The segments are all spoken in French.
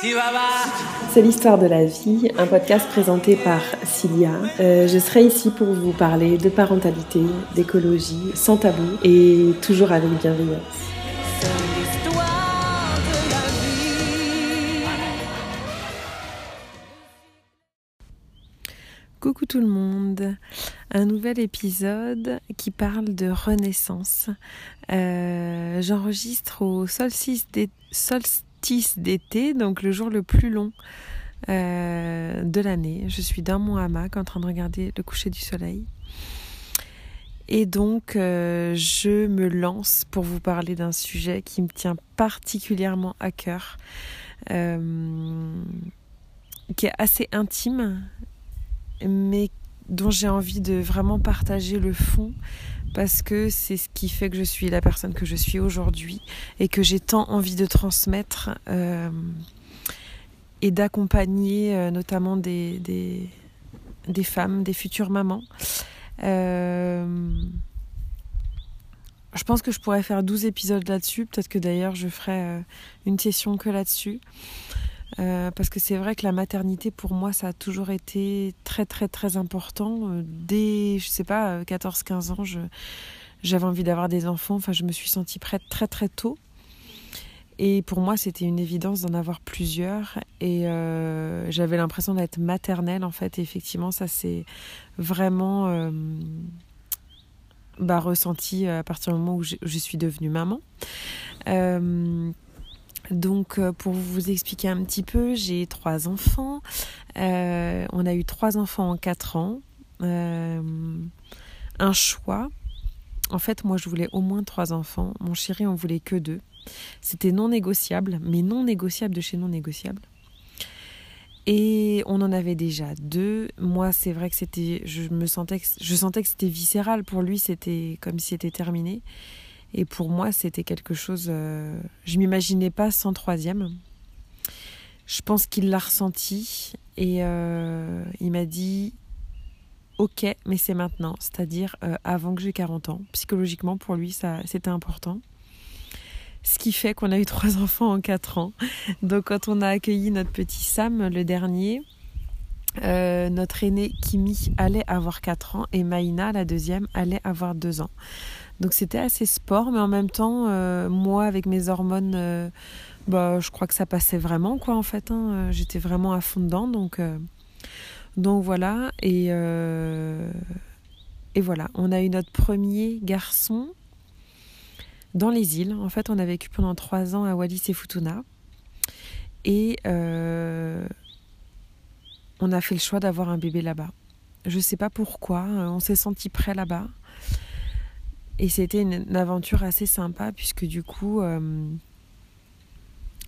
C'est l'histoire de la vie, un podcast présenté par Cilia. Euh, je serai ici pour vous parler de parentalité, d'écologie, sans tabou et toujours avec bienveillance. Coucou tout le monde, un nouvel épisode qui parle de renaissance. Euh, j'enregistre au solstice d'été, donc le jour le plus long euh, de l'année. Je suis dans mon hamac en train de regarder le coucher du soleil. Et donc, euh, je me lance pour vous parler d'un sujet qui me tient particulièrement à cœur, qui est assez intime mais dont j'ai envie de vraiment partager le fond parce que c'est ce qui fait que je suis la personne que je suis aujourd'hui et que j'ai tant envie de transmettre euh, et d'accompagner euh, notamment des, des, femmes, des futures mamans. Euh, je pense que je pourrais faire 12 épisodes là-dessus, peut-être que d'ailleurs je ferai une session que là-dessus. Euh, parce que c'est vrai que la maternité pour moi ça a toujours été très très très important. Euh, dès je sais pas 14 15 ans j'avais envie d'avoir des enfants. Enfin je me suis sentie prête très très tôt. Et pour moi c'était une évidence d'en avoir plusieurs. Et euh, j'avais l'impression d'être maternelle en fait. Et effectivement ça c'est vraiment bah, ressenti à partir du moment où je suis devenue maman donc, euh, pour vous expliquer un petit peu, j'ai trois enfants. Euh, on a eu trois enfants en quatre ans. Euh, un choix. En fait, moi, je voulais au moins trois enfants. Mon chéri, on voulait que deux. C'était non négociable, mais non négociable de chez non négociable. Et on en avait déjà deux. Moi, c'est vrai que c'était, je me sentais, je sentais que c'était viscéral. Pour lui, c'était comme si c'était terminé. Et pour moi, c'était quelque chose. Euh, je m'imaginais pas sans troisième. Je pense qu'il l'a ressenti et euh, il m'a dit Ok, mais c'est maintenant, c'est-à-dire euh, avant que j'ai 40 ans. Psychologiquement, pour lui, c'était important. Ce qui fait qu'on a eu trois enfants en 4 ans. Donc, quand on a accueilli notre petit Sam, le dernier, notre aîné Kimi allait avoir 4 ans et Maïna, la deuxième, allait avoir 2 ans. Donc c'était assez sport, mais en même temps, euh, moi avec mes hormones, euh, bah, je crois que ça passait vraiment quoi en fait. Hein. Euh, j'étais vraiment à fond dedans, donc donc voilà et et voilà. On a eu notre premier garçon dans les îles. En fait, on a vécu pendant trois ans à Wallis et Futuna et on a fait le choix d'avoir un bébé là-bas. Je sais pas pourquoi, on s'est senti prêt là-bas. Et c'était une, aventure assez sympa puisque du coup, euh,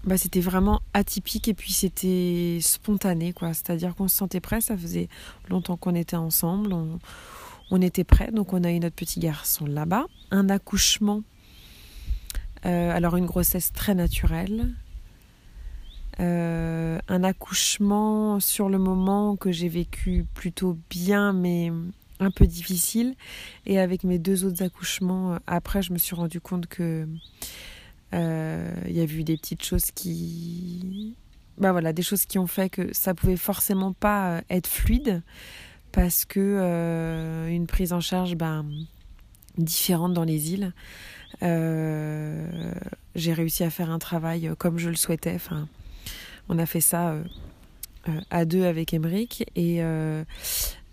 bah, c'était vraiment atypique et puis c'était spontané quoi. C'est-à-dire qu'on se sentait prêt, ça faisait longtemps qu'on était ensemble, on, était prêt, donc on a eu notre petit garçon là-bas. Un accouchement, euh, alors une grossesse très naturelle. Euh, un accouchement sur le moment que j'ai vécu plutôt bien, mais un peu difficile. Et avec mes deux autres accouchements, euh, après, je me suis rendu compte que euh, il y a eu des petites choses qui, bah voilà, des choses qui ont fait que ça pouvait forcément pas euh, être fluide parce que une prise en charge, ben différente dans les îles. j'ai réussi à faire un travail comme je le souhaitais. Enfin, on a fait ça à deux avec Emeric et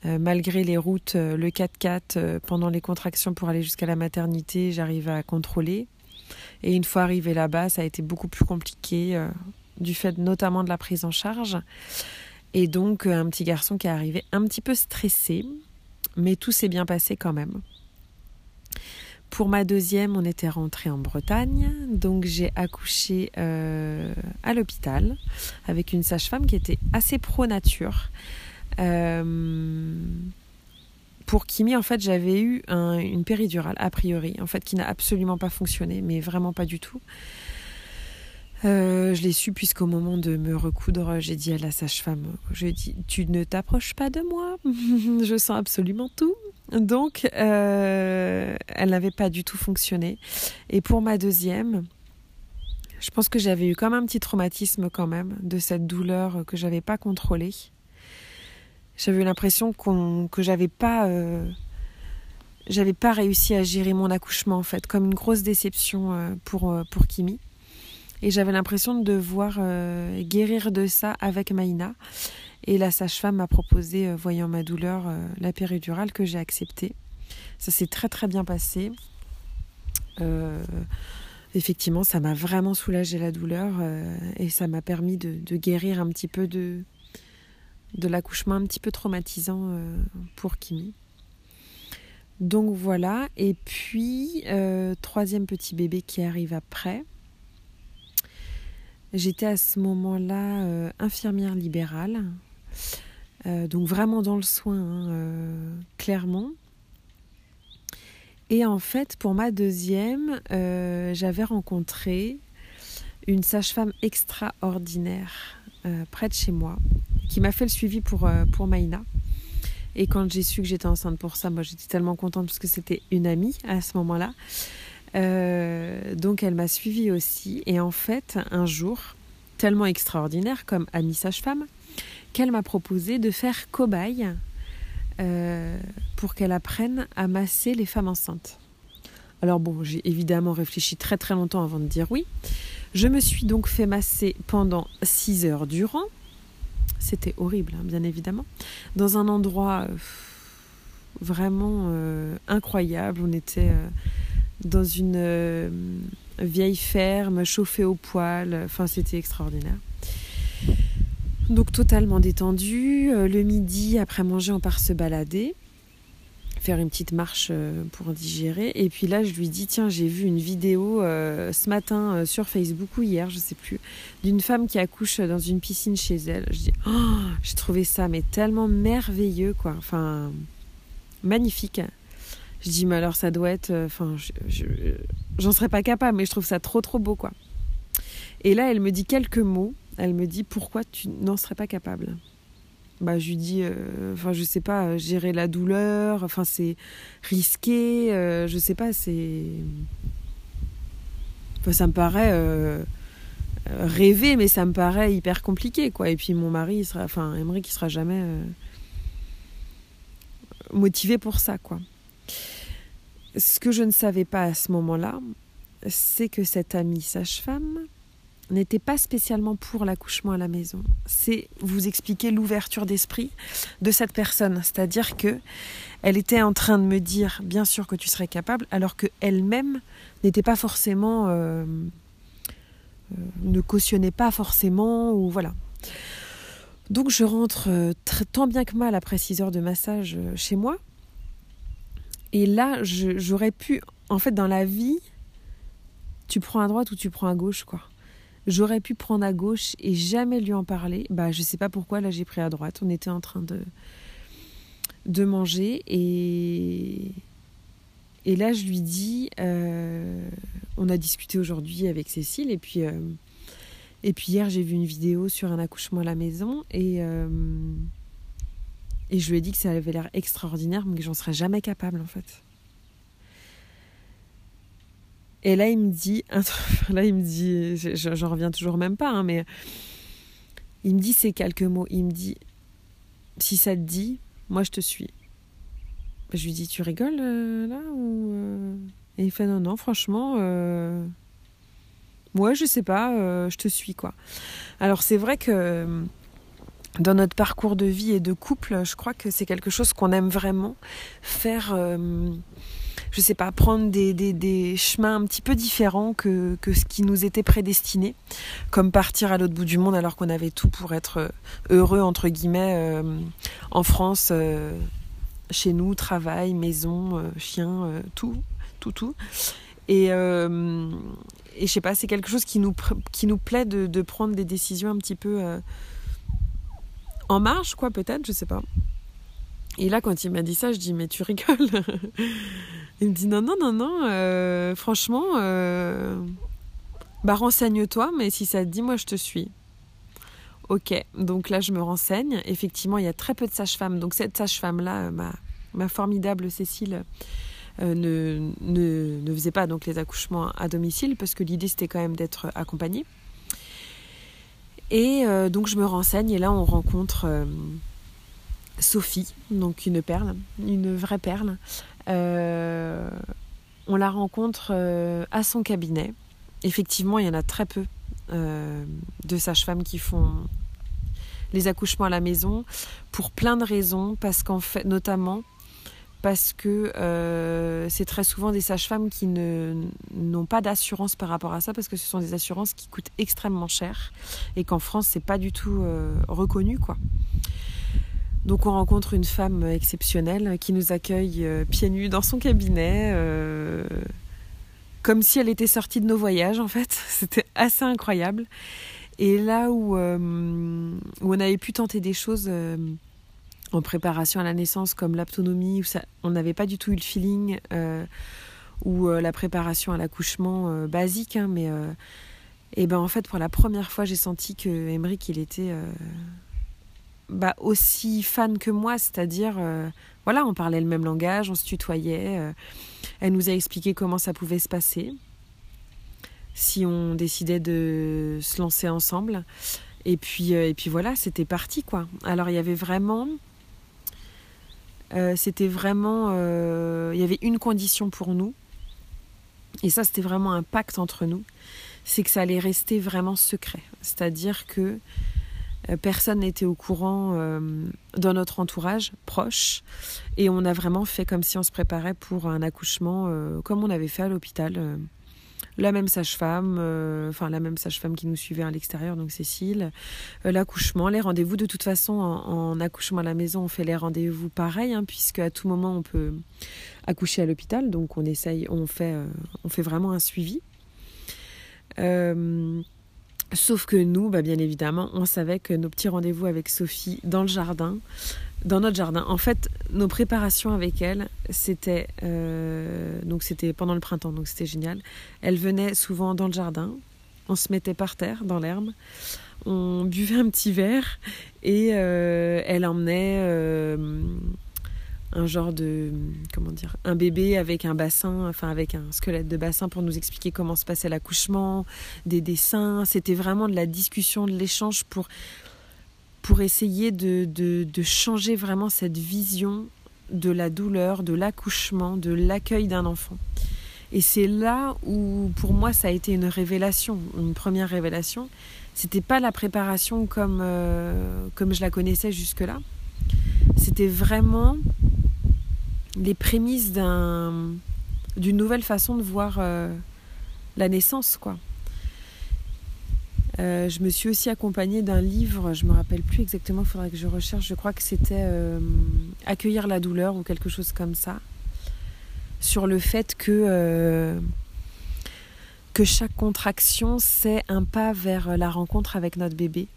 malgré les routes, euh, le 4x4, euh, pendant les contractions pour aller jusqu'à la maternité, j'arrive à contrôler. Et une fois arrivé là-bas, ça a été beaucoup plus compliqué, du fait notamment de la prise en charge. Et donc, un petit garçon qui est arrivé un petit peu stressé, mais tout s'est bien passé quand même. Pour ma deuxième, on était rentré en Bretagne, donc j'ai accouché à l'hôpital avec une sage-femme qui était assez pro-nature. Euh, pour Kimi, en fait, j'avais eu une péridurale, a priori, en fait, qui n'a absolument pas fonctionné, mais vraiment pas du tout. Euh, je l'ai su puisqu'au moment de me recoudre, j'ai dit à la sage-femme, tu ne t'approches pas de moi, je sens absolument tout. Donc, euh, elle n'avait pas du tout fonctionné. Et pour ma deuxième, Je pense que j'avais eu comme un petit traumatisme quand même de cette douleur que j'avais pas contrôlée. J'avais l'impression que j'avais pas, euh, j'avais pas réussi à gérer mon accouchement en fait, comme une grosse déception euh, pour, euh, pour Kimi. Et j'avais l'impression de devoir guérir de ça avec Maïna. Et la sage-femme m'a proposé, voyant ma douleur, la péridurale que j'ai acceptée. Ça s'est très très bien passé. effectivement, ça m'a vraiment soulagé la douleur et ça m'a permis de, de, guérir un petit peu de, de l'accouchement un petit peu traumatisant euh, pour Kimi. Donc voilà, et puis euh, troisième petit bébé qui arrive après. J'étais à ce moment-là euh, infirmière libérale, donc vraiment dans le soin, hein, clairement. Et en fait, pour ma deuxième, j'avais rencontré une sage-femme extraordinaire près de chez moi, qui m'a fait le suivi pour, euh, pour Maïna. Et quand j'ai su que j'étais enceinte pour ça, moi j'étais tellement contente parce que c'était une amie à ce moment-là. Euh, donc elle m'a suivie aussi. Et en fait, un jour, tellement extraordinaire comme amie sage-femme, qu'elle m'a proposé de faire cobaye euh, pour qu'elle apprenne à masser les femmes enceintes. Alors bon, j'ai évidemment réfléchi très très longtemps avant de dire oui. Je me suis donc fait masser pendant 6 heures durant. C'était horrible, hein, bien évidemment. Dans un endroit euh, vraiment euh, incroyable. On était euh, dans une vieille ferme, chauffée au poil. Enfin, c'était extraordinaire. Donc totalement détendu. Le midi, après manger, on part se balader faire une petite marche euh, pour digérer. Et puis là, je lui dis tiens, j'ai vu une vidéo euh, ce matin euh, sur Facebook ou hier, je sais plus, d'une femme qui accouche dans une piscine chez elle. Je dis oh, j'ai trouvé ça mais tellement merveilleux quoi. Enfin, magnifique. Je dis mais alors ça doit être, enfin, j'en serais pas capable, mais je trouve ça trop trop beau quoi. Et là, elle me dit quelques mots. Elle me dit pourquoi tu n'en serais pas capable? Bah, je lui dis, euh, enfin, je sais pas, euh, gérer la douleur, enfin, c'est risqué, euh, je sais pas, c'est. Enfin, ça me paraît rêver, mais ça me paraît hyper compliqué, quoi. Et puis mon mari, il sera, enfin, Emery, qui sera jamais motivé pour ça, quoi. Ce que je ne savais pas à ce moment-là, c'est que cette amie sage-femme, n'était pas spécialement pour l'accouchement à la maison. C'est vous expliquer l'ouverture d'esprit de cette personne, c'est-à-dire que elle était en train de me dire bien sûr que tu serais capable, alors que elle-même n'était pas forcément, euh, euh, ne cautionnait pas forcément ou voilà. Donc je rentre euh, tant bien que mal après 6 heures de massage chez moi. Et là, j'aurais pu, en fait, dans la vie, tu prends à droite ou tu prends à gauche, quoi. J'aurais pu prendre à gauche et jamais lui en parler. Bah, je sais pas pourquoi, là j'ai pris à droite. On était en train de, de manger et, et là je lui dis euh, on a discuté aujourd'hui avec Cécile et puis, euh, et puis hier j'ai vu une vidéo sur un accouchement à la maison et, euh, et je lui ai dit que ça avait l'air extraordinaire mais que j'en serais jamais capable en fait. Et là, il me dit, là, il me dit, j'en reviens toujours même pas, hein, mais il me dit ces quelques mots. Il me dit, si ça te dit, moi je te suis. Je lui dis, tu rigoles euh, là euh? Et il fait, non, non, franchement, euh... ouais, je sais pas, euh, je te suis quoi. Alors c'est vrai que dans notre parcours de vie et de couple, je crois que c'est quelque chose qu'on aime vraiment faire je sais pas, prendre des, des, chemins un petit peu différents que, que, ce qui nous était prédestiné, comme partir à l'autre bout du monde alors qu'on avait tout pour être euh, heureux, entre guillemets, euh, en France, euh, chez nous, travail, maison, chien, tout, tout, tout. Et, et je sais pas, c'est quelque chose qui nous, qui nous plaît de, de prendre des décisions un petit peu en marge, quoi, peut-être, je sais pas. Et là, quand il m'a dit ça, je dis mais tu rigoles. il me dit non, non, non, non, euh, franchement, euh, bah renseigne-toi, mais si ça te dit, moi je te suis. Ok, donc là je me renseigne. Effectivement, il y a très peu de sages-femmes. Donc cette sage-femme-là, ma, ma, formidable Cécile, ne, ne, ne faisaient pas donc les accouchements à domicile parce que l'idée c'était quand même d'être accompagné. Et donc je me renseigne et là on rencontre Sophie, donc une perle, une vraie perle. on la rencontre à son cabinet. Effectivement, il y en a très peu de sages-femmes qui font les accouchements à la maison pour plein de raisons, parce qu'en fait, notamment parce que euh, c'est très souvent des sages-femmes qui n'ont pas d'assurance par rapport à ça, parce que ce sont des assurances qui coûtent extrêmement cher et qu'en France, c'est pas du tout euh, reconnu, quoi. Donc on rencontre une femme exceptionnelle qui nous accueille euh, pieds nus dans son cabinet, comme si elle était sortie de nos voyages en fait. C'était assez incroyable. Et là où, où on avait pu tenter des choses en préparation à la naissance, comme l'autonomie, où ça, on n'avait pas du tout eu le feeling, euh, ou la préparation à l'accouchement basique, hein, mais et ben en fait pour la première fois j'ai senti que il était bah, aussi fan que moi, c'est-à-dire voilà on parlait le même langage, on se tutoyait, elle nous a expliqué comment ça pouvait se passer si on décidait de se lancer ensemble. Et puis, euh, et puis voilà, c'était parti quoi. Alors il y avait vraiment, euh, c'était vraiment, euh, il y avait une condition pour nous. Et ça, c'était vraiment un pacte entre nous. C'est que ça allait rester vraiment secret. C'est-à-dire que personne n'était au courant dans notre entourage proche. Et on a vraiment fait comme si on se préparait pour un accouchement comme on avait fait à l'hôpital la même sage-femme, euh, enfin la même sage-femme qui nous suivait à l'extérieur, donc Cécile, euh, l'accouchement, les rendez-vous. De toute façon, en, accouchement à la maison, on fait les rendez-vous pareil, hein, puisque à tout moment on peut accoucher à l'hôpital, donc on essaye, on fait, euh, on fait vraiment un suivi. sauf que nous, bah, bien évidemment, on savait que nos petits rendez-vous avec Sophie dans le jardin, dans notre jardin. En fait, nos préparations avec elle, c'était euh, donc c'était pendant le printemps, donc c'était génial. Elle venait souvent dans le jardin, on se mettait par terre dans l'herbe, on buvait un petit verre et euh, elle emmenait euh, un genre de comment dire un bébé avec un bassin, enfin avec un squelette de bassin pour nous expliquer comment se passait l'accouchement, des dessins. C'était vraiment de la discussion, de l'échange pour pour essayer de, de, changer vraiment cette vision de la douleur, de l'accouchement, de l'accueil d'un enfant. Et c'est là où, pour moi, ça a été une révélation, une première révélation. C'était pas la préparation comme, euh, comme je la connaissais jusque-là. C'était vraiment les prémices d'un, d'une nouvelle façon de voir euh, la naissance, quoi. Euh, je me suis aussi accompagnée d'un livre, je ne me rappelle plus exactement, il faudrait que je recherche, je crois que c'était euh, Accueillir la douleur ou quelque chose comme ça, sur le fait que, euh, que chaque contraction, c'est un pas vers la rencontre avec notre bébé.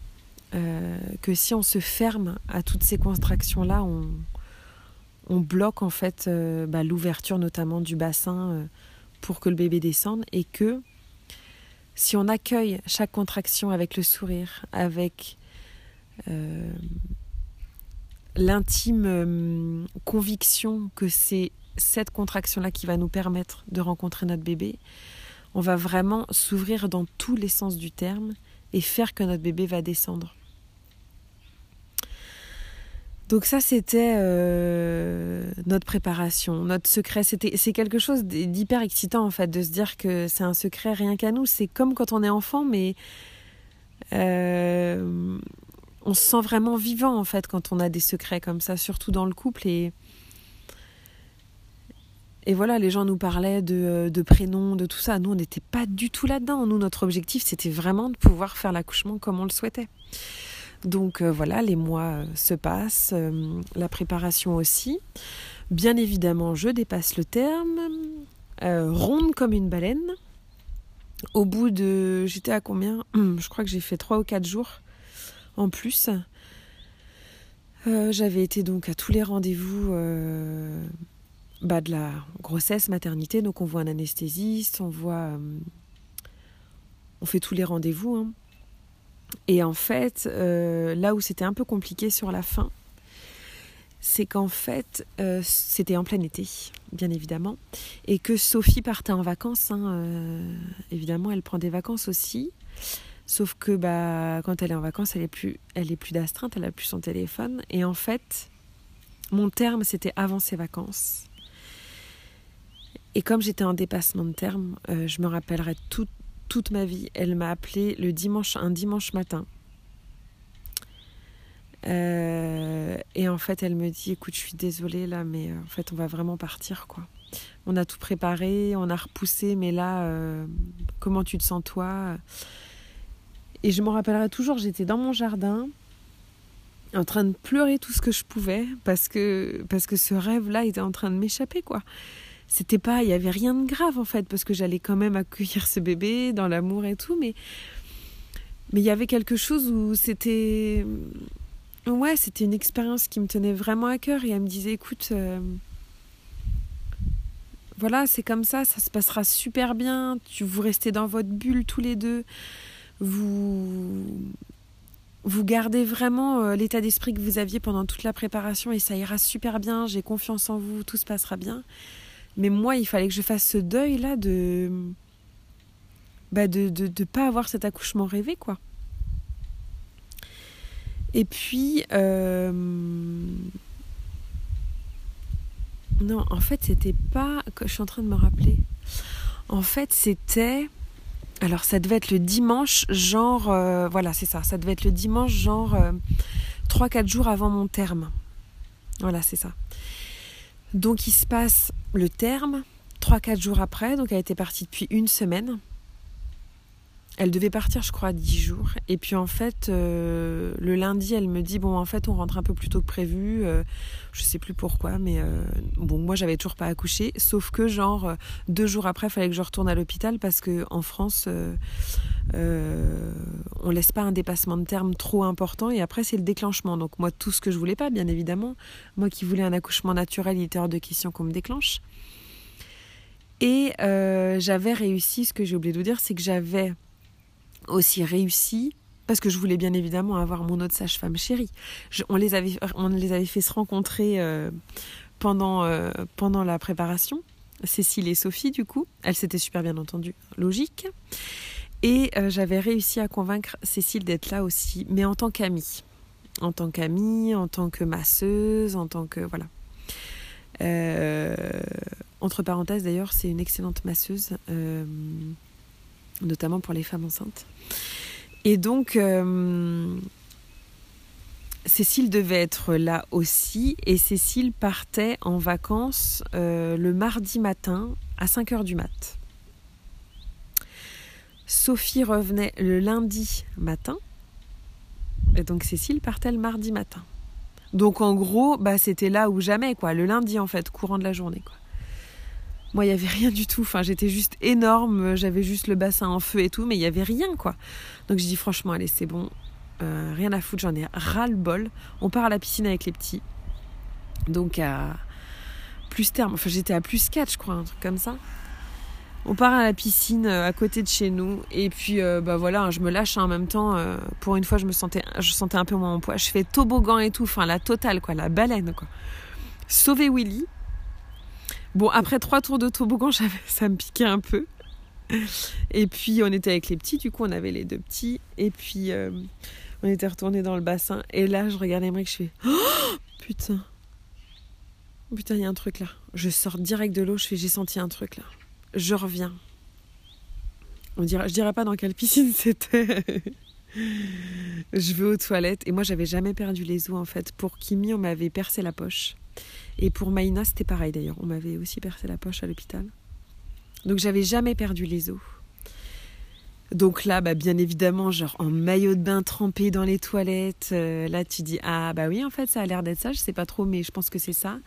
que si on se ferme à toutes ces contractions-là, on, on, bloque en fait bah, l'ouverture notamment du bassin pour que le bébé descende et que si on accueille chaque contraction avec le sourire, avec euh, l'intime euh, conviction que c'est cette contraction-là qui va nous permettre de rencontrer notre bébé, on va vraiment s'ouvrir dans tous les sens du terme et faire que notre bébé va descendre. Donc ça, c'était euh, notre préparation, notre secret. C'était, c'est quelque chose d'hyper excitant en fait, de se dire que c'est un secret rien qu'à nous. C'est comme quand on est enfant, mais euh, on se sent vraiment vivant en fait quand on a des secrets comme ça, surtout dans le couple. Et, et voilà, les gens nous parlaient de, de prénoms, de tout ça. Nous, on n'était pas du tout là-dedans. Nous, notre objectif, c'était vraiment de pouvoir faire l'accouchement comme on le souhaitait. Donc euh, voilà, les mois euh, se passent, euh, la préparation aussi. Bien évidemment, je dépasse le terme, ronde comme une baleine. Au bout de... J'étais à combien Je crois que j'ai fait 3 ou 4 jours en plus. J'avais été donc à tous les rendez-vous bah, de la grossesse, maternité. Donc on voit un anesthésiste, on voit... on fait tous les rendez-vous. Hein. Et en fait, euh, là où c'était un peu compliqué sur la fin, c'est qu'en fait, euh, c'était en plein été, bien évidemment, et que Sophie partait en vacances. Hein, euh, évidemment, elle prend des vacances aussi. Sauf que bah, quand elle est en vacances, elle est plus, elle est plus d'astreinte, elle a plus son téléphone. Et en fait, mon terme, c'était avant ses vacances. Et comme j'étais en dépassement de terme, je me rappellerai toute, toute ma vie. Elle m'a appelé le dimanche, un dimanche matin. Euh, et en fait, elle me dit Écoute, je suis désolée là, mais euh, en fait, on va vraiment partir quoi. On a tout préparé, on a repoussé, mais là, comment tu te sens toi? Et je me rappellerai toujours j'étais dans mon jardin en train de pleurer tout ce que je pouvais parce que parce que ce rêve là était en train de m'échapper quoi c'était pas il y avait rien de grave en fait parce que j'allais quand même accueillir ce bébé dans l'amour et tout mais mais il y avait quelque chose où c'était ouais c'était une expérience qui me tenait vraiment à cœur et elle me disait écoute euh, voilà c'est comme ça ça se passera super bien tu vous restez dans votre bulle tous les deux vous vous gardez vraiment euh, l'état d'esprit que vous aviez pendant toute la préparation et ça ira super bien j'ai confiance en vous tout se passera bien mais moi, il fallait que je fasse ce deuil-là de. Bah de ne pas avoir cet accouchement rêvé, quoi. Et puis. Euh... Non, en fait, c'était pas. Je suis en train de me rappeler. En fait, c'était. Alors, ça devait être le dimanche, genre. Euh, voilà, c'est ça. Ça devait être le dimanche, genre. Euh, 3-4 jours avant mon terme. Voilà, c'est ça. Donc il se passe le terme, 3-4 jours après, donc elle était partie depuis une semaine. Elle devait partir, je crois, 10 jours. Et puis en fait, euh, le lundi, elle me dit bon, en fait, on rentre un peu plus tôt que prévu. Euh, je sais plus pourquoi, mais euh, bon, moi, j'avais toujours pas accouché. Sauf que genre deux jours après, il fallait que je retourne à l'hôpital parce que en France, on laisse pas un dépassement de terme trop important. Et après, c'est le déclenchement. Donc moi, tout ce que je voulais pas, bien évidemment. Moi qui voulais un accouchement naturel, il était hors de question qu'on me déclenche. Et j'avais réussi. Ce que j'ai oublié de vous dire, c'est que j'avais aussi réussi parce que je voulais bien évidemment avoir mon autre sage-femme chérie. on, les avait, on les avait fait se rencontrer euh, pendant, euh, pendant la préparation, Cécile et Sophie du coup. Elles s'étaient super bien entendues, logique. Et euh, j'avais réussi à convaincre Cécile d'être là aussi, mais en tant qu'amie. En tant qu'amie, en tant que masseuse, en tant que... Voilà. entre parenthèses d'ailleurs, c'est une excellente masseuse notamment pour les femmes enceintes. Et donc, euh, Cécile devait être là aussi, et Cécile partait en vacances euh, le mardi matin à 5 h du mat. Sophie revenait le lundi matin, et donc Cécile partait le mardi matin. Donc en gros, bah, c'était là ou jamais, quoi, le lundi en fait, courant de la journée. Quoi. Moi, il n'y avait rien du tout. J'étais juste énorme. J'avais juste le bassin en feu et tout, mais il n'y avait rien, quoi. Donc, je dis franchement, allez, c'est bon. Euh, rien à foutre, j'en ai ras-le-bol. On part à la piscine avec les petits. Donc, à plus terme. Enfin, j'étais à plus 4, je crois, un truc comme ça. On part à la piscine euh, à côté de chez nous. Et puis, euh, bah voilà, je me lâche en même temps. pour une fois, je me sentais, je sentais un peu moins mon poids. Je fais toboggan et tout. Enfin, la totale, quoi. La baleine, quoi. Sauver Willy. Bon, après trois tours de toboggan, ça me piquait un peu. Et puis, on était avec les petits, du coup, on avait les deux petits. Et puis, euh, on était retourné dans le bassin. Et là, je regardais Emmerich, je fais oh, Putain Putain, il y a un truc là. Je sors direct de l'eau, je fais J'ai senti un truc là. Je reviens. On dirait, je dirais pas dans quelle piscine c'était. je vais aux toilettes. Et moi, j'avais jamais perdu les os en fait. Pour Kimi, on m'avait percé la poche. Et pour Maïna, c'était pareil d'ailleurs. On m'avait aussi percé la poche à l'hôpital. Donc j'avais jamais perdu les os. Donc là, bah, bien évidemment, genre en maillot de bain trempé dans les toilettes, euh, là tu dis ah bah oui en fait ça a l'air d'être ça, je sais pas trop mais je pense que c'est ça.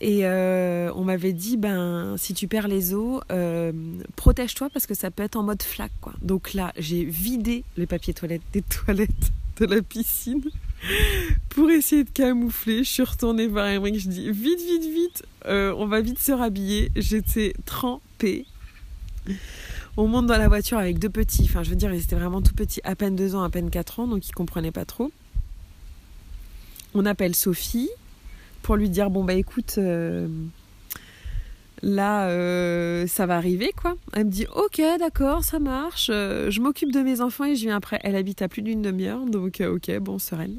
Et euh, on m'avait dit ben si tu perds les os, euh, protège-toi parce que ça peut être en mode flaque. Donc là j'ai vidé les papiers toilettes des toilettes de la piscine pour essayer de camoufler, je suis retournée vers Emmerich, je dis vite, vite, vite, euh, on va vite se rhabiller. J'étais trempée. On monte dans la voiture avec deux petits, enfin je veux dire, ils étaient vraiment tout petits, à peine deux ans, à peine quatre ans, donc ils comprenaient pas trop. On appelle Sophie. Pour lui dire bon bah écoute là ça va arriver quoi elle me dit ok d'accord ça marche je m'occupe de mes enfants et je viens après elle habite à plus d'une demi-heure donc ok bon sereine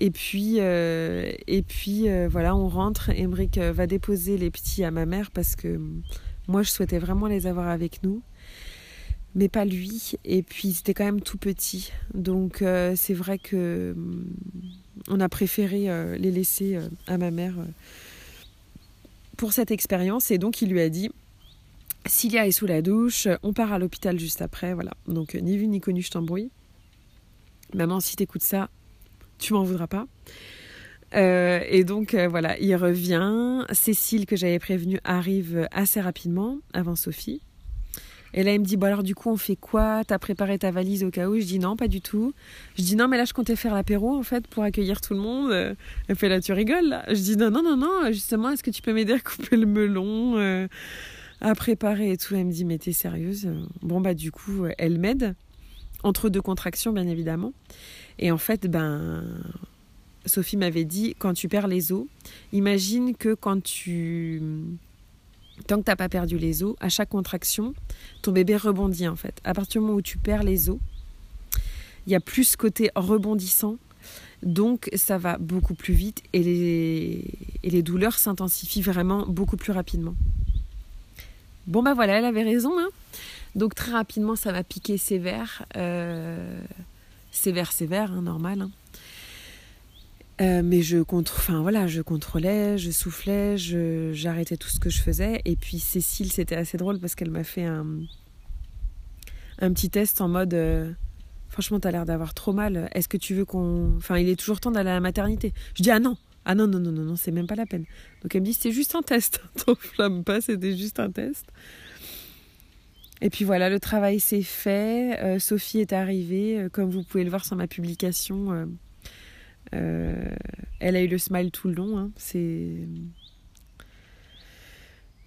et puis, euh, et puis euh, voilà, on rentre. Emric euh, va déposer les petits à ma mère parce que moi, je souhaitais vraiment les avoir avec nous. Mais pas lui. Et puis, c'était quand même tout petit. Donc, c'est vrai que on a préféré les laisser à ma mère pour cette expérience. Et donc, il lui a dit Cilia est sous la douche, on part à l'hôpital juste après. Voilà. Donc, ni vu ni connu, je t'embrouille. Maman, si t'écoutes ça, tu m'en voudras pas. Euh, et donc euh, voilà, il revient. Cécile, que j'avais prévenue, arrive assez rapidement, avant Sophie. Et là, il me dit, bon alors du coup, on fait quoi? T'as préparé ta valise au cas où? Je dis non, pas du tout. Je dis non, mais là, je comptais faire l'apéro, en fait, pour accueillir tout le monde. Elle fait là, tu rigoles, là? Je dis non, non, non, non, justement, est-ce que tu peux m'aider à couper le melon, euh, à préparer et tout? Elle me dit, mais t'es sérieuse? Bon, bah du coup, elle m'aide, entre deux contractions, bien évidemment. Et en fait, ben, Sophie m'avait dit, quand tu perds les os, imagine que quand tu... Tant que tu n'as pas perdu les os, à chaque contraction, ton bébé rebondit en fait. À partir du moment où tu perds les os, il y a plus ce côté rebondissant. Donc ça va beaucoup plus vite et les, douleurs s'intensifient vraiment beaucoup plus rapidement. Bon bah voilà, elle avait raison. Hein Donc très rapidement, ça m'a piqué sévère. Euh, sévère, sévère, hein, normal. Hein. Euh, mais je, contre, enfin, voilà, je contrôlais, je soufflais, j'arrêtais tout ce que je faisais. Et puis Cécile, c'était assez drôle parce qu'elle m'a fait un, petit test en mode euh, Franchement, t'as l'air d'avoir trop mal. Est-ce que tu veux qu'on. Enfin, il est toujours temps d'aller à la maternité. Je dis Ah non Ah non, non, non, non, non, c'est même pas la peine. Donc elle me dit C'est juste un test. T'enflamme pas, c'était juste un test. Et puis voilà, le travail s'est fait. Euh, Sophie est arrivée, comme vous pouvez le voir sur ma publication. Euh, elle a eu le smile tout le long. Hein.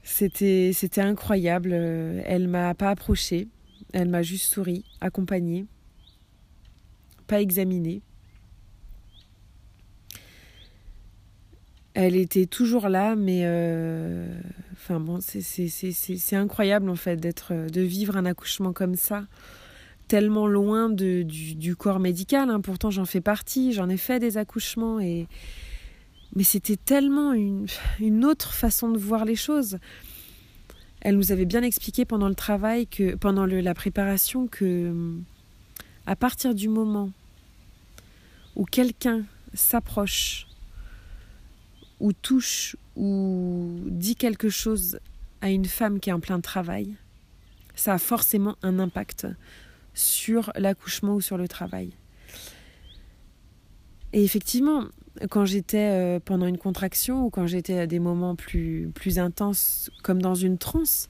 C'était, incroyable. Elle m'a pas approchée. Elle m'a juste souri, accompagnée, pas examinée. Elle était toujours là, mais euh, c'est incroyable en fait d'être, de vivre un accouchement comme ça, tellement loin du, corps médical. Hein. Pourtant, j'en fais partie, j'en ai fait des accouchements et mais c'était tellement une, autre façon de voir les choses. Elle nous avait bien expliqué pendant le travail que pendant la préparation que à partir du moment où quelqu'un s'approche ou touche ou dit quelque chose à une femme qui est en plein travail, ça a forcément un impact sur l'accouchement ou sur le travail. Et effectivement, quand j'étais euh, pendant une contraction ou quand j'étais à des moments plus, plus intenses, comme dans une transe,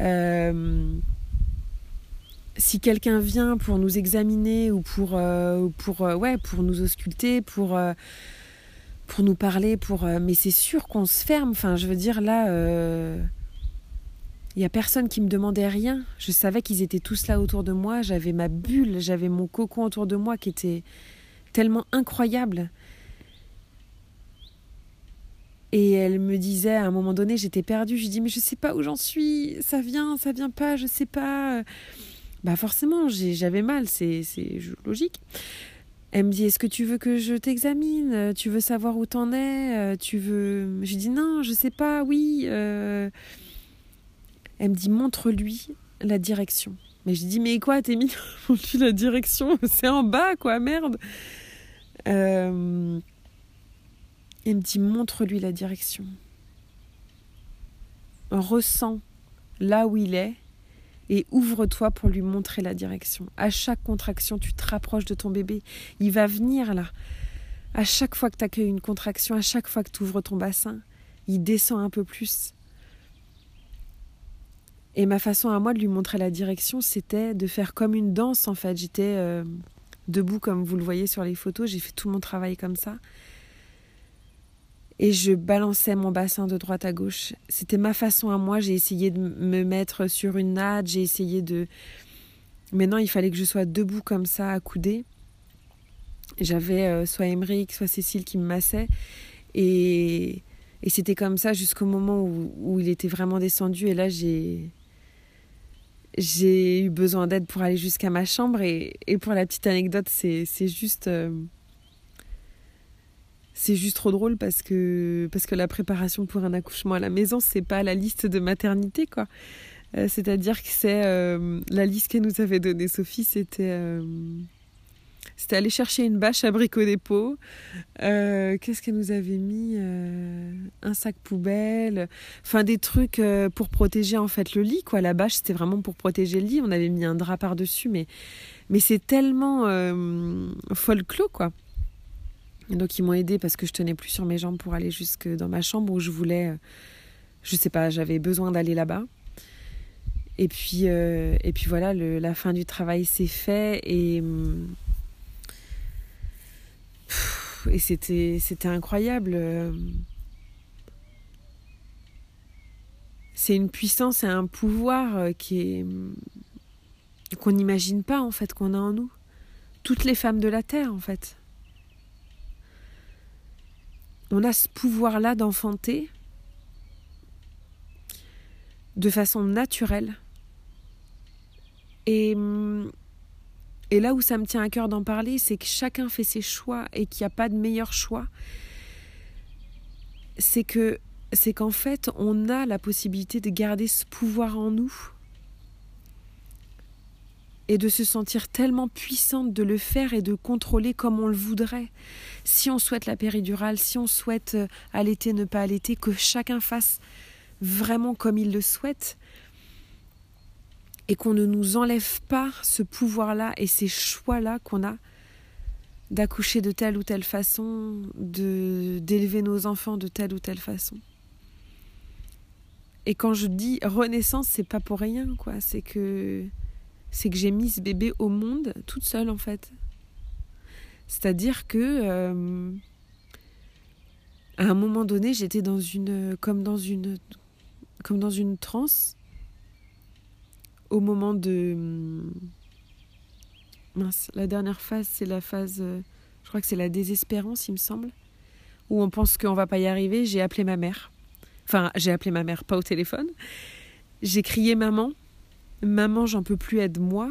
euh, si quelqu'un vient pour nous examiner ou pour, euh, pour, pour nous ausculter, pour pour nous parler, mais c'est sûr qu'on se ferme. Je veux dire, là, il n'y a personne qui me demandait rien. Je savais qu'ils étaient tous là autour de moi. J'avais ma bulle, j'avais mon cocon autour de moi qui était tellement incroyable. Et elle me disait à un moment donné, j'étais perdue. Je dis mais je sais pas où j'en suis. Ça vient, ça vient pas. Je sais pas. Bah forcément, j'avais mal. C'est logique. Elle me dit Est-ce que tu veux que je t'examine? Tu veux savoir où t'en es? Euh, Tu veux? Je dis Non, je sais pas, oui. Euh. Elle me dit Montre-lui la direction. Mais je dis Mais quoi, t'es mis Montre-lui la direction C'est en bas, quoi, merde euh... Elle me dit Montre-lui la direction. Ressens là où il est et ouvre-toi pour lui montrer la direction. À chaque contraction, tu te rapproches de ton bébé. Il va venir là. À chaque fois que tu accueilles une contraction, à chaque fois que tu ouvres ton bassin, il descend un peu plus. Et ma façon à moi de lui montrer la direction, c'était de faire comme une danse en fait. J'étais euh, debout comme vous le voyez sur les photos, j'ai fait tout mon travail comme ça et je balançais mon bassin de droite à gauche. C'était ma façon à moi. J'ai essayé de me mettre sur une natte, j'ai essayé de. Maintenant, il fallait que je sois debout comme ça, accoudée. J'avais euh, soit Emeric, soit Cécile qui me massait. Et, et c'était comme ça jusqu'au moment où, il était vraiment descendu. Et là, j'ai j'ai eu besoin d'aide pour aller jusqu'à ma chambre. Et, et, pour la petite anecdote, c'est juste. Euh, c'est juste trop drôle parce que, parce que la préparation pour un accouchement à la maison, c'est pas la liste de maternité, quoi. Euh, c'est-à-dire que c'est euh, la liste qu'elle nous avait donnée Sophie, c'était c'était aller chercher une bâche à bricot dépôt. Qu'est-ce qu'elle nous avait mis Un sac poubelle. Enfin des trucs pour protéger en fait le lit quoi. La bâche c'était vraiment pour protéger le lit. On avait mis un drap par dessus, mais mais c'est tellement folklore quoi. Donc ils m'ont aidé parce que je tenais plus sur mes jambes pour aller jusque dans ma chambre où je voulais. Je sais pas, j'avais besoin d'aller là-bas. Et puis, euh, et puis voilà, le, la fin du travail s'est fait et, et c'était, incroyable. C'est une puissance et un pouvoir euh, qui est qu'on n'imagine pas en fait qu'on a en nous. Toutes les femmes de la terre en fait. On a ce pouvoir-là d'enfanter de façon naturelle et, et là où ça me tient à cœur d'en parler, c'est que chacun fait ses choix et qu'il n'y a pas de meilleur choix. C'est que c'est qu'en fait, on a la possibilité de garder ce pouvoir en nous et de se sentir tellement puissante de le faire et de contrôler comme on le voudrait. Si on souhaite la péridurale, si on souhaite euh, allaiter, ne pas allaiter, que chacun fasse vraiment comme il le souhaite et qu'on ne nous enlève pas ce pouvoir-là et ces choix-là qu'on a d'accoucher de telle ou telle façon, d'élever nos enfants de telle ou telle façon. Et quand je dis renaissance, c'est pas pour rien, quoi. C'est que c'est que j'ai mis ce bébé au monde toute seule, en fait. C'est-à-dire que euh, à un moment donné, j'étais dans une comme dans une comme dans une transe au moment de. Mince, la dernière phase, c'est la phase. Euh, je crois que c'est la désespérance, il me semble. Où on pense qu'on va pas y arriver. J'ai appelé ma mère. Enfin, j'ai appelé ma mère, pas au téléphone. J'ai crié maman. Maman, j'en peux plus, aide-moi.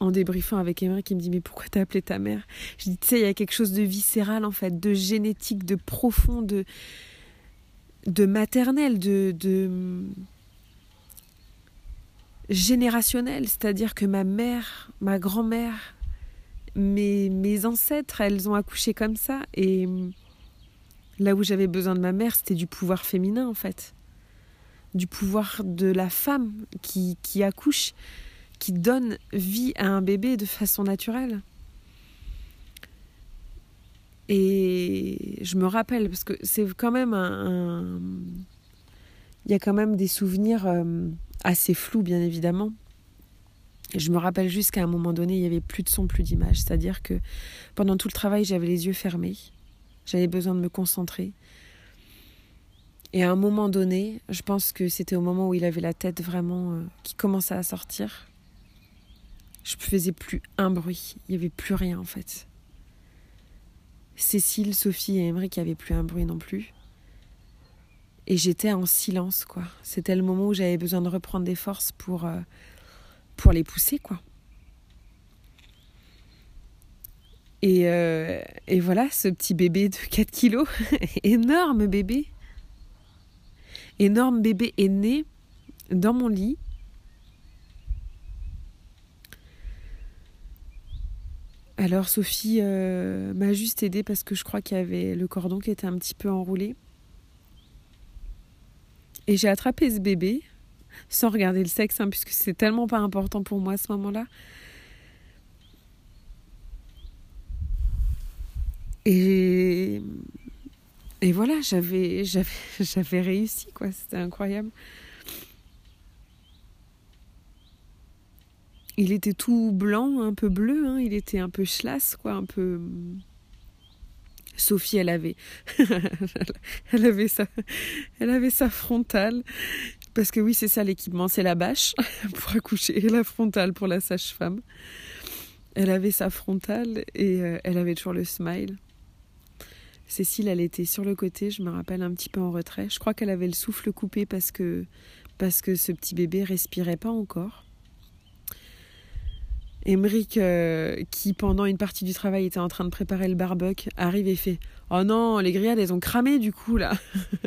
En débriefant avec Emery qui me dit Mais pourquoi t'as appelé ta mère? Je dis Tu sais, il y a quelque chose de viscéral en fait, de génétique, de profond, de, de maternel, de, de générationnel, c'est-à-dire que ma mère, ma grand-mère, mes, mes ancêtres, elles ont accouché comme ça. Et là où j'avais besoin de ma mère, c'était du pouvoir féminin en fait. Du pouvoir de la femme qui, qui accouche, qui donne vie à un bébé de façon naturelle. Et je me rappelle, parce que c'est quand même un, Il y a quand même des souvenirs. Euh, assez flou bien évidemment. je me rappelle juste qu'à un moment donné, il n'y avait plus de son, plus d'image. C'est-à-dire que pendant tout le travail, j'avais les yeux fermés. J'avais besoin de me concentrer. Et à un moment donné, je pense que c'était au moment où il avait la tête vraiment euh, qui commençait à sortir. Je ne faisais plus un bruit. Il n'y avait plus rien en fait. Cécile, Sophie et qui n'avaient plus un bruit non plus. Et j'étais en silence, quoi. C'était le moment où j'avais besoin de reprendre des forces pour, euh, pour les pousser, quoi. Et, euh, et voilà, ce petit bébé de 4 kilos, énorme bébé, énorme bébé est né dans mon lit. Alors Sophie euh, m'a juste aidée parce que je crois qu'il y avait le cordon qui était un petit peu enroulé. Et j'ai attrapé ce bébé, sans regarder le sexe, hein, puisque c'est tellement pas important pour moi à ce moment-là. Et, voilà, j'avais, réussi, quoi. C'était incroyable. Il était tout blanc, un peu bleu, hein. il était un peu chlasse, quoi, un peu Sophie, elle avait, elle avait sa, elle avait sa frontale. Parce que oui, c'est ça l'équipement, c'est la bâche pour accoucher et la frontale pour la sage-femme. Elle avait sa frontale et euh, elle avait toujours le smile. Cécile, elle était sur le côté, je me rappelle un petit peu en retrait. Je crois qu'elle avait le souffle coupé parce que, parce que ce petit bébé respirait pas encore. Emmerich, euh, qui pendant une partie du travail était en train de préparer le barbecue, arrive et fait Oh non, les grillades, elles ont cramé du coup là.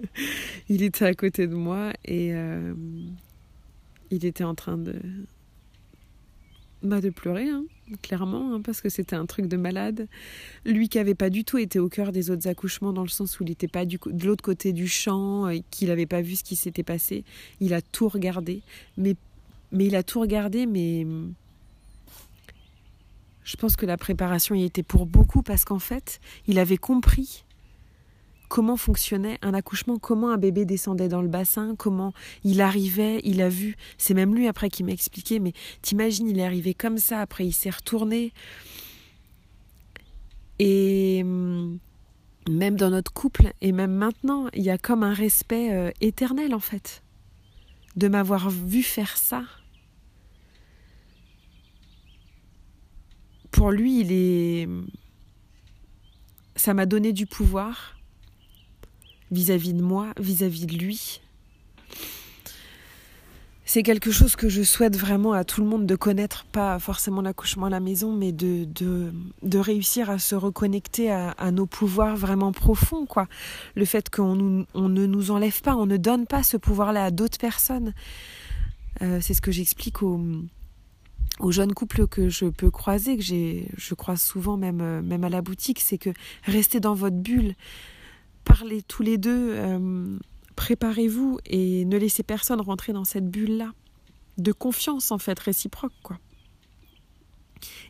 il était à côté de moi et euh, il était en train de, bah, de pleurer, hein, clairement, hein, parce que c'était un truc de malade. Lui qui n'avait pas du tout été au cœur des autres accouchements, dans le sens où il n'était pas du, de l'autre côté du champ, et qu'il n'avait pas vu ce qui s'était passé, il a tout regardé. Mais, mais il a tout regardé, mais je pense que la préparation y était pour beaucoup, parce qu'en fait, il avait compris comment fonctionnait un accouchement, comment un bébé descendait dans le bassin, comment il arrivait, il a vu. C'est même lui après qui m'a expliqué, mais t'imagines, il est arrivé comme ça, après il s'est retourné. Et hum, même dans notre couple, et même maintenant, il y a comme un respect euh, éternel en fait, de m'avoir vu faire ça. Pour lui, il est. Ça m'a donné du pouvoir vis-à-vis de moi, vis-à-vis de lui. C'est quelque chose que je souhaite vraiment à tout le monde de connaître, pas forcément l'accouchement à la maison, mais de, de, réussir à se reconnecter à, nos pouvoirs vraiment profonds. quoi. Le fait qu'on on ne nous enlève pas, on ne donne pas ce pouvoir-là à d'autres personnes. Euh, c'est ce que j'explique aux, aux jeunes couples que je peux croiser, que j'ai, je croise souvent même, euh, même à la boutique, c'est que restez dans votre bulle parlez tous les deux, euh, préparez-vous et ne laissez personne rentrer dans cette bulle-là. De confiance, en fait, réciproque, quoi.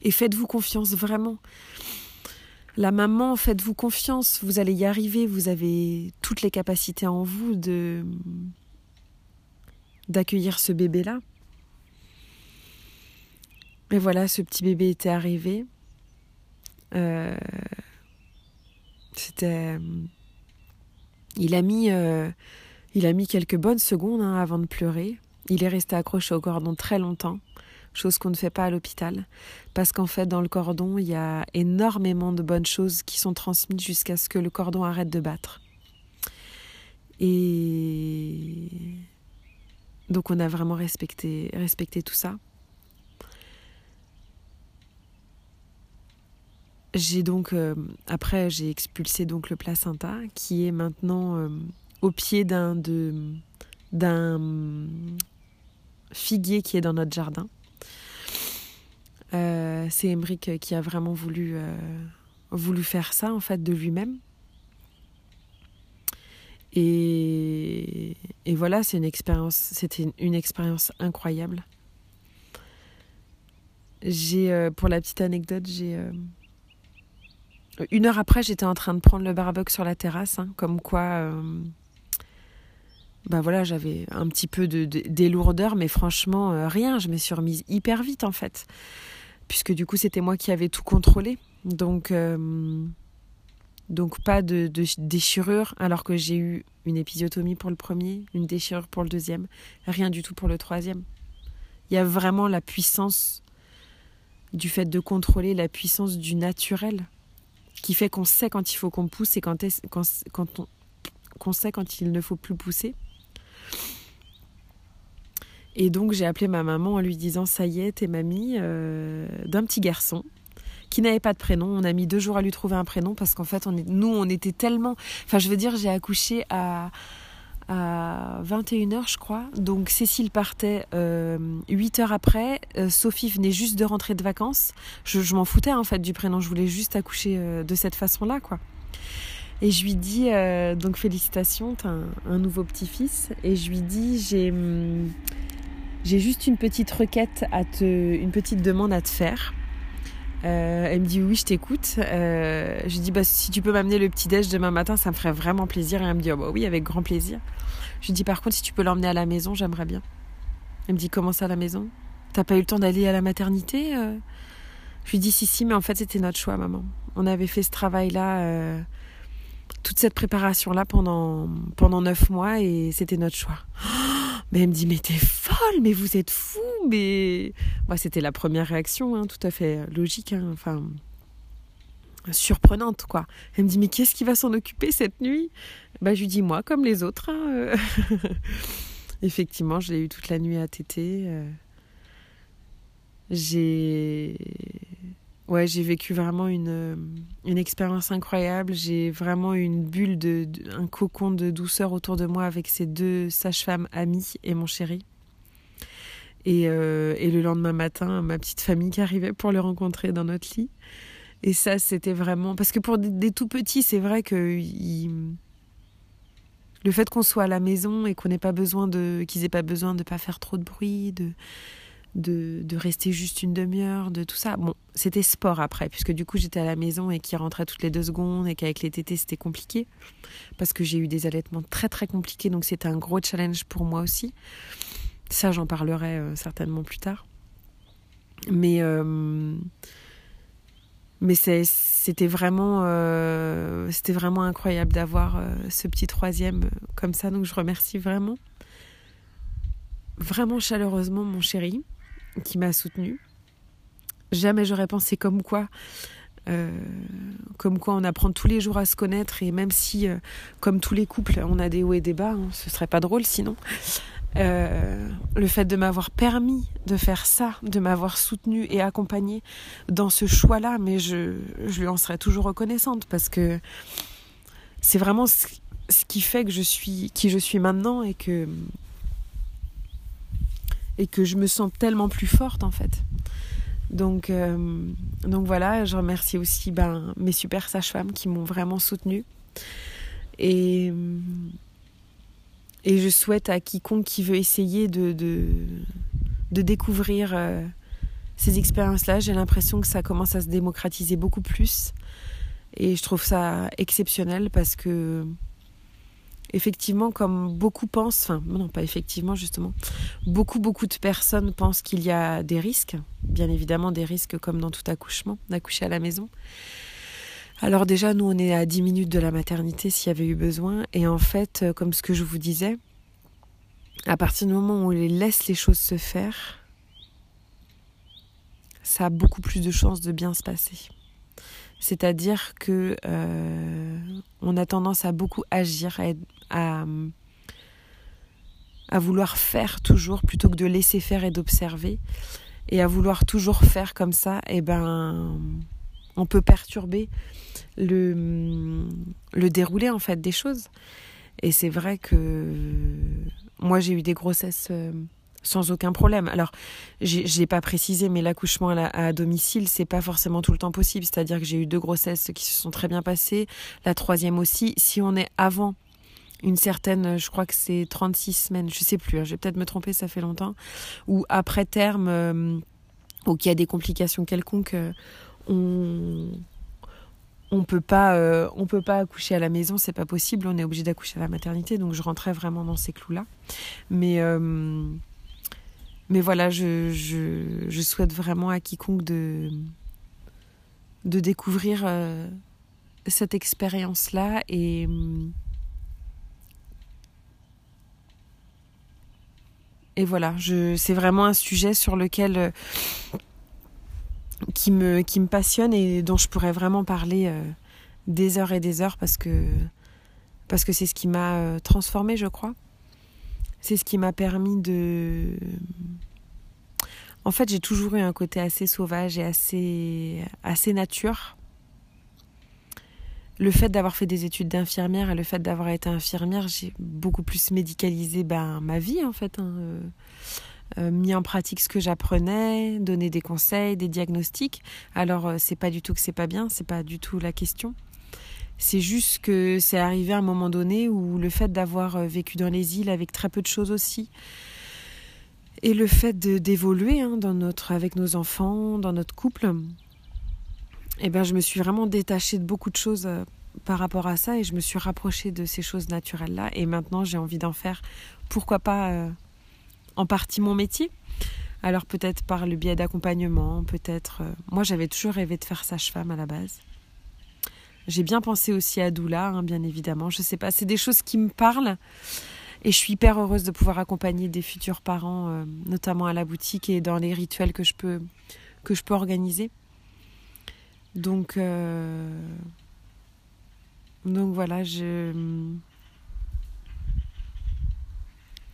Et faites-vous confiance vraiment. La maman, faites-vous confiance, vous allez y arriver, vous avez toutes les capacités en vous de d'accueillir ce bébé-là. Et voilà, ce petit bébé était arrivé. Euh, c'était il a mis, euh, il a mis quelques bonnes secondes hein, avant de pleurer. Il est resté accroché au cordon très longtemps, chose qu'on ne fait pas à l'hôpital, parce qu'en fait dans le cordon il y a énormément de bonnes choses qui sont transmises jusqu'à ce que le cordon arrête de battre. Et donc on a vraiment respecté, respecté tout ça. J'ai donc euh, après j'ai expulsé donc le placenta qui est maintenant euh, au pied d'un d'un figuier qui est dans notre jardin. Euh, c'est Emric qui a vraiment voulu voulu faire ça en fait de lui-même. Et, et voilà, c'est une expérience, c'était une expérience incroyable. J'ai, pour la petite anecdote, j'ai une heure après, j'étais en train de prendre le barbecue sur la terrasse, hein, comme quoi, euh, bah voilà, j'avais un petit peu de, des lourdeurs, mais franchement, euh, rien. Je me suis remise hyper vite en fait, puisque du coup, c'était moi qui avais tout contrôlé. Donc, euh, donc pas de, de, déchirure, alors que j'ai eu une épisiotomie pour le premier, une déchirure pour le deuxième, rien du tout pour le troisième. Il y a vraiment la puissance du fait de contrôler la puissance du naturel qui fait qu'on sait quand il faut qu'on pousse et quand, quand, on, qu'on sait quand il ne faut plus pousser. Et donc j'ai appelé ma maman en lui disant ça y est, t'es mamie euh, d'un petit garçon qui n'avait pas de prénom. On a mis deux jours à lui trouver un prénom parce qu'en fait on est, nous on était tellement, enfin je veux dire j'ai accouché à à 21h, je crois. Donc Cécile partait euh, 8 heures après. Euh, Sophie venait juste de rentrer de vacances. Je, m'en foutais en fait du prénom. Je voulais juste accoucher euh, de cette façon-là, quoi. Et je lui dis euh, donc félicitations, t'as un, un, nouveau petit-fils. Et je lui dis j'ai hum, j'ai juste une petite requête à te, une petite demande à te faire. Euh, elle me dit oui, je t'écoute. Euh, je lui dis bah, si tu peux m'amener le petit déj demain matin, ça me ferait vraiment plaisir. Et elle me dit oh, bah oui, avec grand plaisir. Je lui dis par contre si tu peux l'emmener à la maison, j'aimerais bien. Elle me dit comment ça à la maison? T'as pas eu le temps d'aller à la maternité euh? Je lui dis si si, mais en fait c'était notre choix, maman. On avait fait ce travail-là, euh, toute cette préparation-là pendant pendant neuf mois et c'était notre choix. Mais elle me dit mais t'es folle, mais vous êtes fou, mais moi c'était la première réaction, hein, tout à fait logique. Hein, enfin, surprenante quoi. Elle me dit mais qu'est-ce qui va s'en occuper cette nuit? Bah je lui dis moi comme les autres. Hein, Effectivement, je l'ai eu toute la nuit à téter. J'ai ouais, j'ai vécu vraiment une, une expérience incroyable. J'ai vraiment eu une bulle de, un cocon de douceur autour de moi avec ces deux sages-femmes amies et mon chéri. Et, euh, et, le lendemain matin, ma petite famille qui arrivait pour le rencontrer dans notre lit. Et ça, c'était vraiment parce que pour des, tout petits, c'est vrai que le fait qu'on soit à la maison et qu'on n'ait pas besoin de qu'ils aient pas besoin de pas faire trop de bruit, de de, rester juste une demi-heure, de tout ça. Bon, c'était sport après, puisque du coup j'étais à la maison et qui rentrait toutes les deux secondes et qu'avec les tétés c'était compliqué, parce que j'ai eu des allaitements très très compliqués, donc c'était un gros challenge pour moi aussi. Ça, j'en parlerai euh, certainement plus tard. Mais, euh, c'était vraiment, euh, c'était vraiment incroyable d'avoir ce petit troisième comme ça, donc je remercie vraiment vraiment chaleureusement mon chéri qui m'a soutenue. Jamais j'aurais pensé comme quoi, euh, comme quoi on apprend tous les jours à se connaître et même si, euh, comme tous les couples, on a des hauts et des bas, hein, ce serait pas drôle sinon. Euh, le fait de m'avoir permis de faire ça, de m'avoir soutenue et accompagnée dans ce choix-là, mais je, je lui en serai toujours reconnaissante parce que c'est vraiment ce, ce, qui fait que je suis qui je suis maintenant et que et que je me sens tellement plus forte en fait. Donc, euh, donc voilà, je remercie aussi ben, mes super sages-femmes qui m'ont vraiment soutenue. Et, et je souhaite à quiconque qui veut essayer de, de, découvrir euh, ces expériences-là, j'ai l'impression que ça commence à se démocratiser beaucoup plus. Et je trouve ça exceptionnel parce que effectivement, comme beaucoup pensent, enfin non pas effectivement justement, beaucoup beaucoup de personnes pensent qu'il y a des risques, bien évidemment des risques comme dans tout accouchement, d'accoucher à la maison. Alors déjà, nous on est à 10 minutes de la maternité s'il y avait eu besoin, et en fait, euh, comme ce que je vous disais, à partir du moment où on laisse les choses se faire, ça a beaucoup plus de chances de bien se passer. C'est-à-dire que euh, on a tendance à beaucoup agir, à, à, vouloir faire toujours plutôt que de laisser faire et d'observer, et à vouloir toujours faire comme ça, eh ben on peut perturber le, le déroulé en fait des choses. Et c'est vrai que moi j'ai eu des grossesses euh, sans aucun problème. Alors, j'ai pas précisé, mais l'accouchement à, à, domicile, c'est pas forcément tout le temps possible. C'est-à-dire que j'ai eu deux grossesses qui se sont très bien passées, la troisième aussi. Si on est avant une certaine, je crois que c'est 36 semaines, je sais plus, hein, je vais peut-être me tromper, ça fait longtemps, ou après terme, euh, ou qu'il y a des complications quelconques, euh, on on peut pas euh, on peut pas accoucher à la maison c'est pas possible on est obligé d'accoucher à la maternité donc je rentrais vraiment dans ces clous là mais mais voilà, je, souhaite vraiment à quiconque de, découvrir euh, cette expérience-là et et voilà, c'est vraiment un sujet sur lequel euh, qui me qui me passionne et dont je pourrais vraiment parler euh, des heures et des heures parce que parce que c'est ce qui m'a transformée, je crois. C'est ce qui m'a permis de... En fait, j'ai toujours eu un côté assez sauvage et assez, nature. Le fait d'avoir fait des études d'infirmière et le fait d'avoir été infirmière, j'ai beaucoup plus médicalisé ben, ma vie en fait. Hein. Euh, euh, mis en pratique ce que j'apprenais, donné des conseils, des diagnostics. Alors euh, c'est pas du tout que c'est pas bien, c'est pas du tout la question. C'est juste que c'est arrivé à un moment donné où le fait d'avoir euh, vécu dans les îles avec très peu de choses aussi, et le fait d'évoluer hein, avec nos enfants, dans notre couple, eh ben, je me suis vraiment détachée de beaucoup de choses euh, par rapport à ça et je me suis rapprochée de ces choses naturelles-là. Et maintenant, j'ai envie d'en faire, pourquoi pas, euh, en partie mon métier. Alors peut-être par le biais d'accompagnement, peut-être... moi, j'avais toujours rêvé de faire sage-femme à la base. J'ai bien pensé aussi à Doula, hein, bien évidemment. Je sais pas, c'est des choses qui me parlent. Et je suis hyper heureuse de pouvoir accompagner des futurs parents, euh, notamment à la boutique et dans les rituels que je peux, que je peux organiser. Donc, euh, donc voilà, je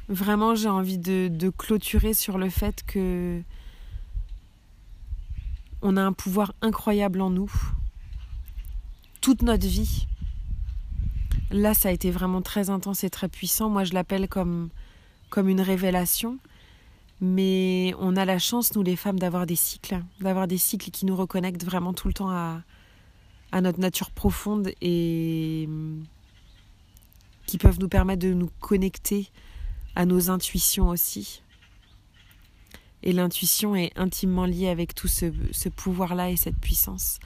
vraiment j'ai envie de, de, clôturer sur le fait que on a un pouvoir incroyable en nous, toute notre vie. Là, ça a été vraiment très intense et très puissant. Moi, je l'appelle comme comme une révélation. Mais on a la chance, nous les femmes, d'avoir des cycles, d'avoir des cycles qui nous reconnectent vraiment tout le temps à, à notre nature profonde et qui peuvent nous permettre de nous connecter à nos intuitions aussi. Et l'intuition est intimement liée avec tout ce, ce pouvoir-là et cette puissance.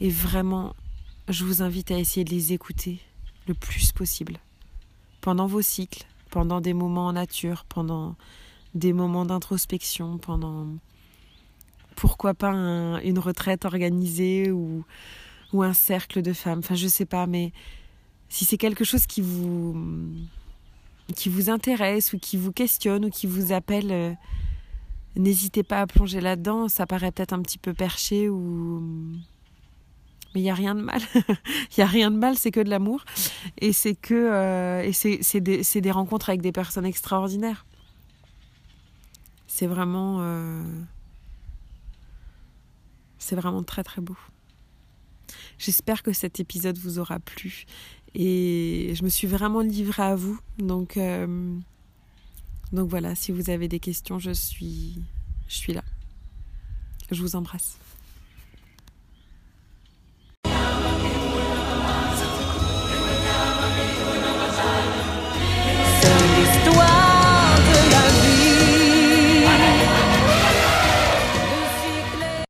Et vraiment, je vous invite à essayer de les écouter le plus possible. Pendant vos cycles, pendant des moments en nature, pendant des moments d'introspection, pendant pourquoi pas une retraite organisée ou, un cercle de femmes. Enfin, je sais pas, mais si c'est quelque chose qui vous qui vous intéresse ou qui vous questionne ou qui vous appelle, euh, n'hésitez pas à plonger là-dedans. Ça paraît peut-être un petit peu perché ou mais il n'y a rien de mal. Il n'y a rien de mal, c'est que de l'amour. Et c'est que euh, et c'est des, des, rencontres avec des personnes extraordinaires. C'est vraiment. Euh, c'est vraiment très très beau. J'espère que cet épisode vous aura plu. Et je me suis vraiment livrée à vous. Donc, euh, donc voilà, si vous avez des questions, je suis, je suis là. Je vous embrasse.